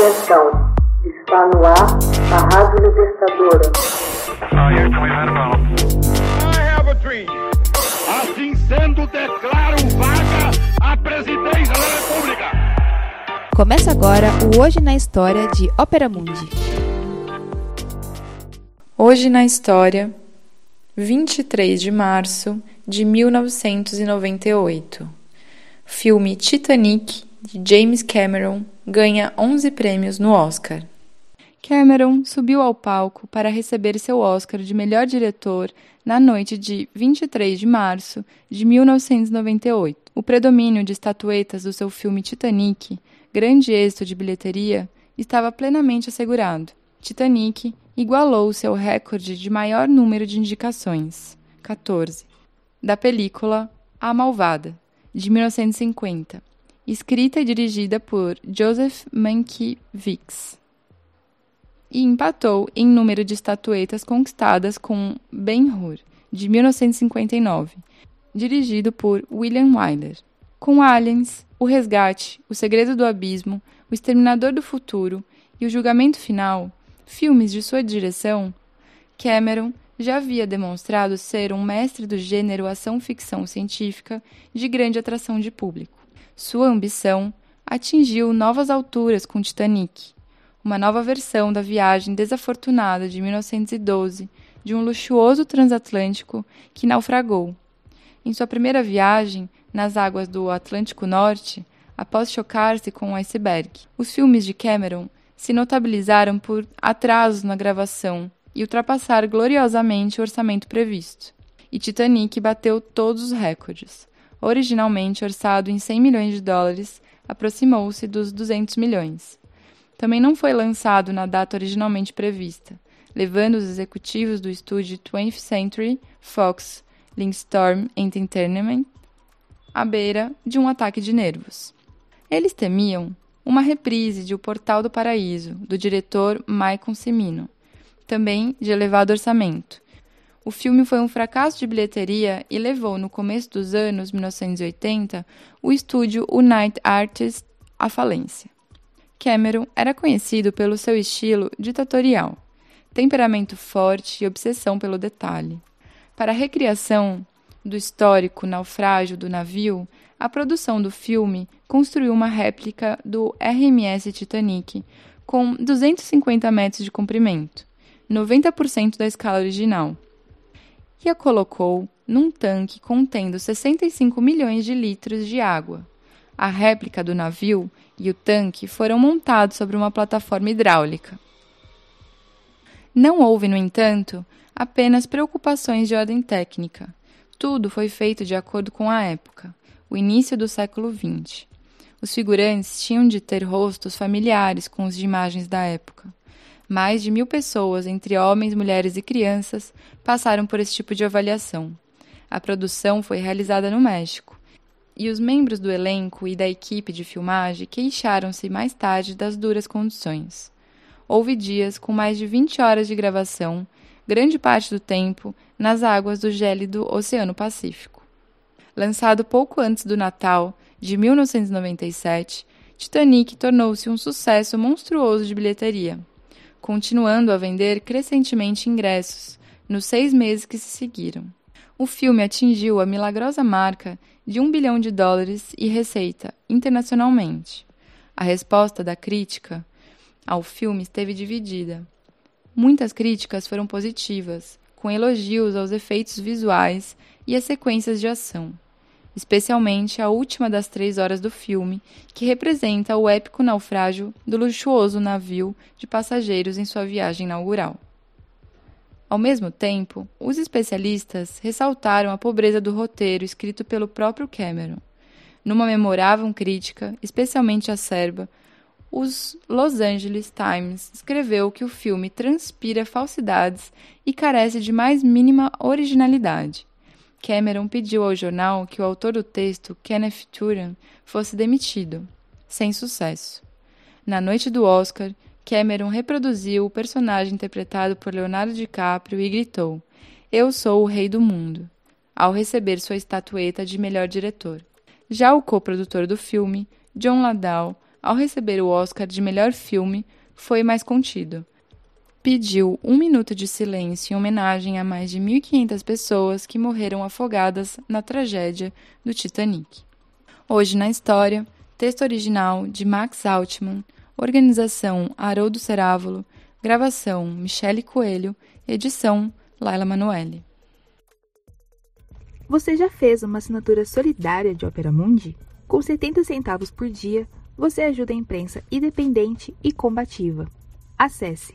Atenção, está no ar a Rádio Libertadora. Assim sendo, declaro vaga a presidência da República. Começa agora o Hoje na História de Ópera Mundi. Hoje na História, 23 de março de 1998. Filme Titanic, de James Cameron, ganha 11 prêmios no Oscar. Cameron subiu ao palco para receber seu Oscar de melhor diretor na noite de 23 de março de 1998. O predomínio de estatuetas do seu filme Titanic, grande êxito de bilheteria, estava plenamente assegurado. Titanic igualou seu recorde de maior número de indicações, 14, da película A Malvada, de 1950, escrita e dirigida por Joseph Mankiewicz. E empatou em número de estatuetas conquistadas com Ben-Hur, de 1959, dirigido por William Wyler. Com Aliens, O Resgate, O Segredo do Abismo, O Exterminador do Futuro e O Julgamento Final, filmes de sua direção, Cameron já havia demonstrado ser um mestre do gênero ação-ficção científica de grande atração de público. Sua ambição atingiu novas alturas com Titanic, uma nova versão da viagem desafortunada de 1912 de um luxuoso transatlântico que naufragou. Em sua primeira viagem nas águas do Atlântico Norte, após chocar-se com um iceberg, os filmes de Cameron se notabilizaram por atrasos na gravação e ultrapassar gloriosamente o orçamento previsto. E Titanic bateu todos os recordes. Originalmente orçado em 100 milhões de dólares, aproximou-se dos 200 milhões. Também não foi lançado na data originalmente prevista, levando os executivos do estúdio 20th Century Fox Linkstorm Entertainment à beira de um ataque de nervos. Eles temiam uma reprise de O Portal do Paraíso, do diretor Michael Cimino, também de elevado orçamento. O filme foi um fracasso de bilheteria e levou, no começo dos anos 1980, o estúdio United Artists à falência. Cameron era conhecido pelo seu estilo ditatorial, temperamento forte e obsessão pelo detalhe. Para a recriação do histórico naufrágio do navio, a produção do filme construiu uma réplica do RMS Titanic com 250 metros de comprimento, 90% da escala original, e a colocou num tanque contendo 65 milhões de litros de água. A réplica do navio e o tanque foram montados sobre uma plataforma hidráulica. Não houve, no entanto, apenas preocupações de ordem técnica. Tudo foi feito de acordo com a época, o início do século XX. Os figurantes tinham de ter rostos familiares com os de imagens da época. Mais de mil pessoas, entre homens, mulheres e crianças, passaram por esse tipo de avaliação. A produção foi realizada no México, e os membros do elenco e da equipe de filmagem queixaram-se mais tarde das duras condições. Houve dias com mais de 20 horas de gravação grande parte do tempo nas águas do gélido Oceano Pacífico. Lançado pouco antes do Natal de 1997, Titanic tornou-se um sucesso monstruoso de bilheteria, continuando a vender crescentemente ingressos nos seis meses que se seguiram. O filme atingiu a milagrosa marca de um bilhão de dólares e receita internacionalmente. A resposta da crítica ao filme esteve dividida. Muitas críticas foram positivas, com elogios aos efeitos visuais e às sequências de ação, especialmente a última das três horas do filme, que representa o épico naufrágio do luxuoso navio de passageiros em sua viagem inaugural. Ao mesmo tempo, os especialistas ressaltaram a pobreza do roteiro escrito pelo próprio Cameron. Numa memorável crítica, especialmente acerba, os Los Angeles Times escreveu que o filme transpira falsidades e carece de mais mínima originalidade. Cameron pediu ao jornal que o autor do texto, Kenneth Turan, fosse demitido, sem sucesso. Na noite do Oscar, Cameron reproduziu o personagem interpretado por Leonardo DiCaprio e gritou: Eu sou o rei do mundo, ao receber sua estatueta de melhor diretor. Já o coprodutor do filme, John Ladau, ao receber o Oscar de melhor filme, foi mais contido. Pediu um minuto de silêncio em homenagem a mais de 1.500 pessoas que morreram afogadas na tragédia do Titanic. Hoje na história, texto original de Max Altman, organização Haroldo Cerávulo, gravação Michele Coelho, edição Laila Manoeli. Você já fez uma assinatura solidária de Opera Mundi? Com 70 centavos por dia, você ajuda a imprensa independente e combativa. Acesse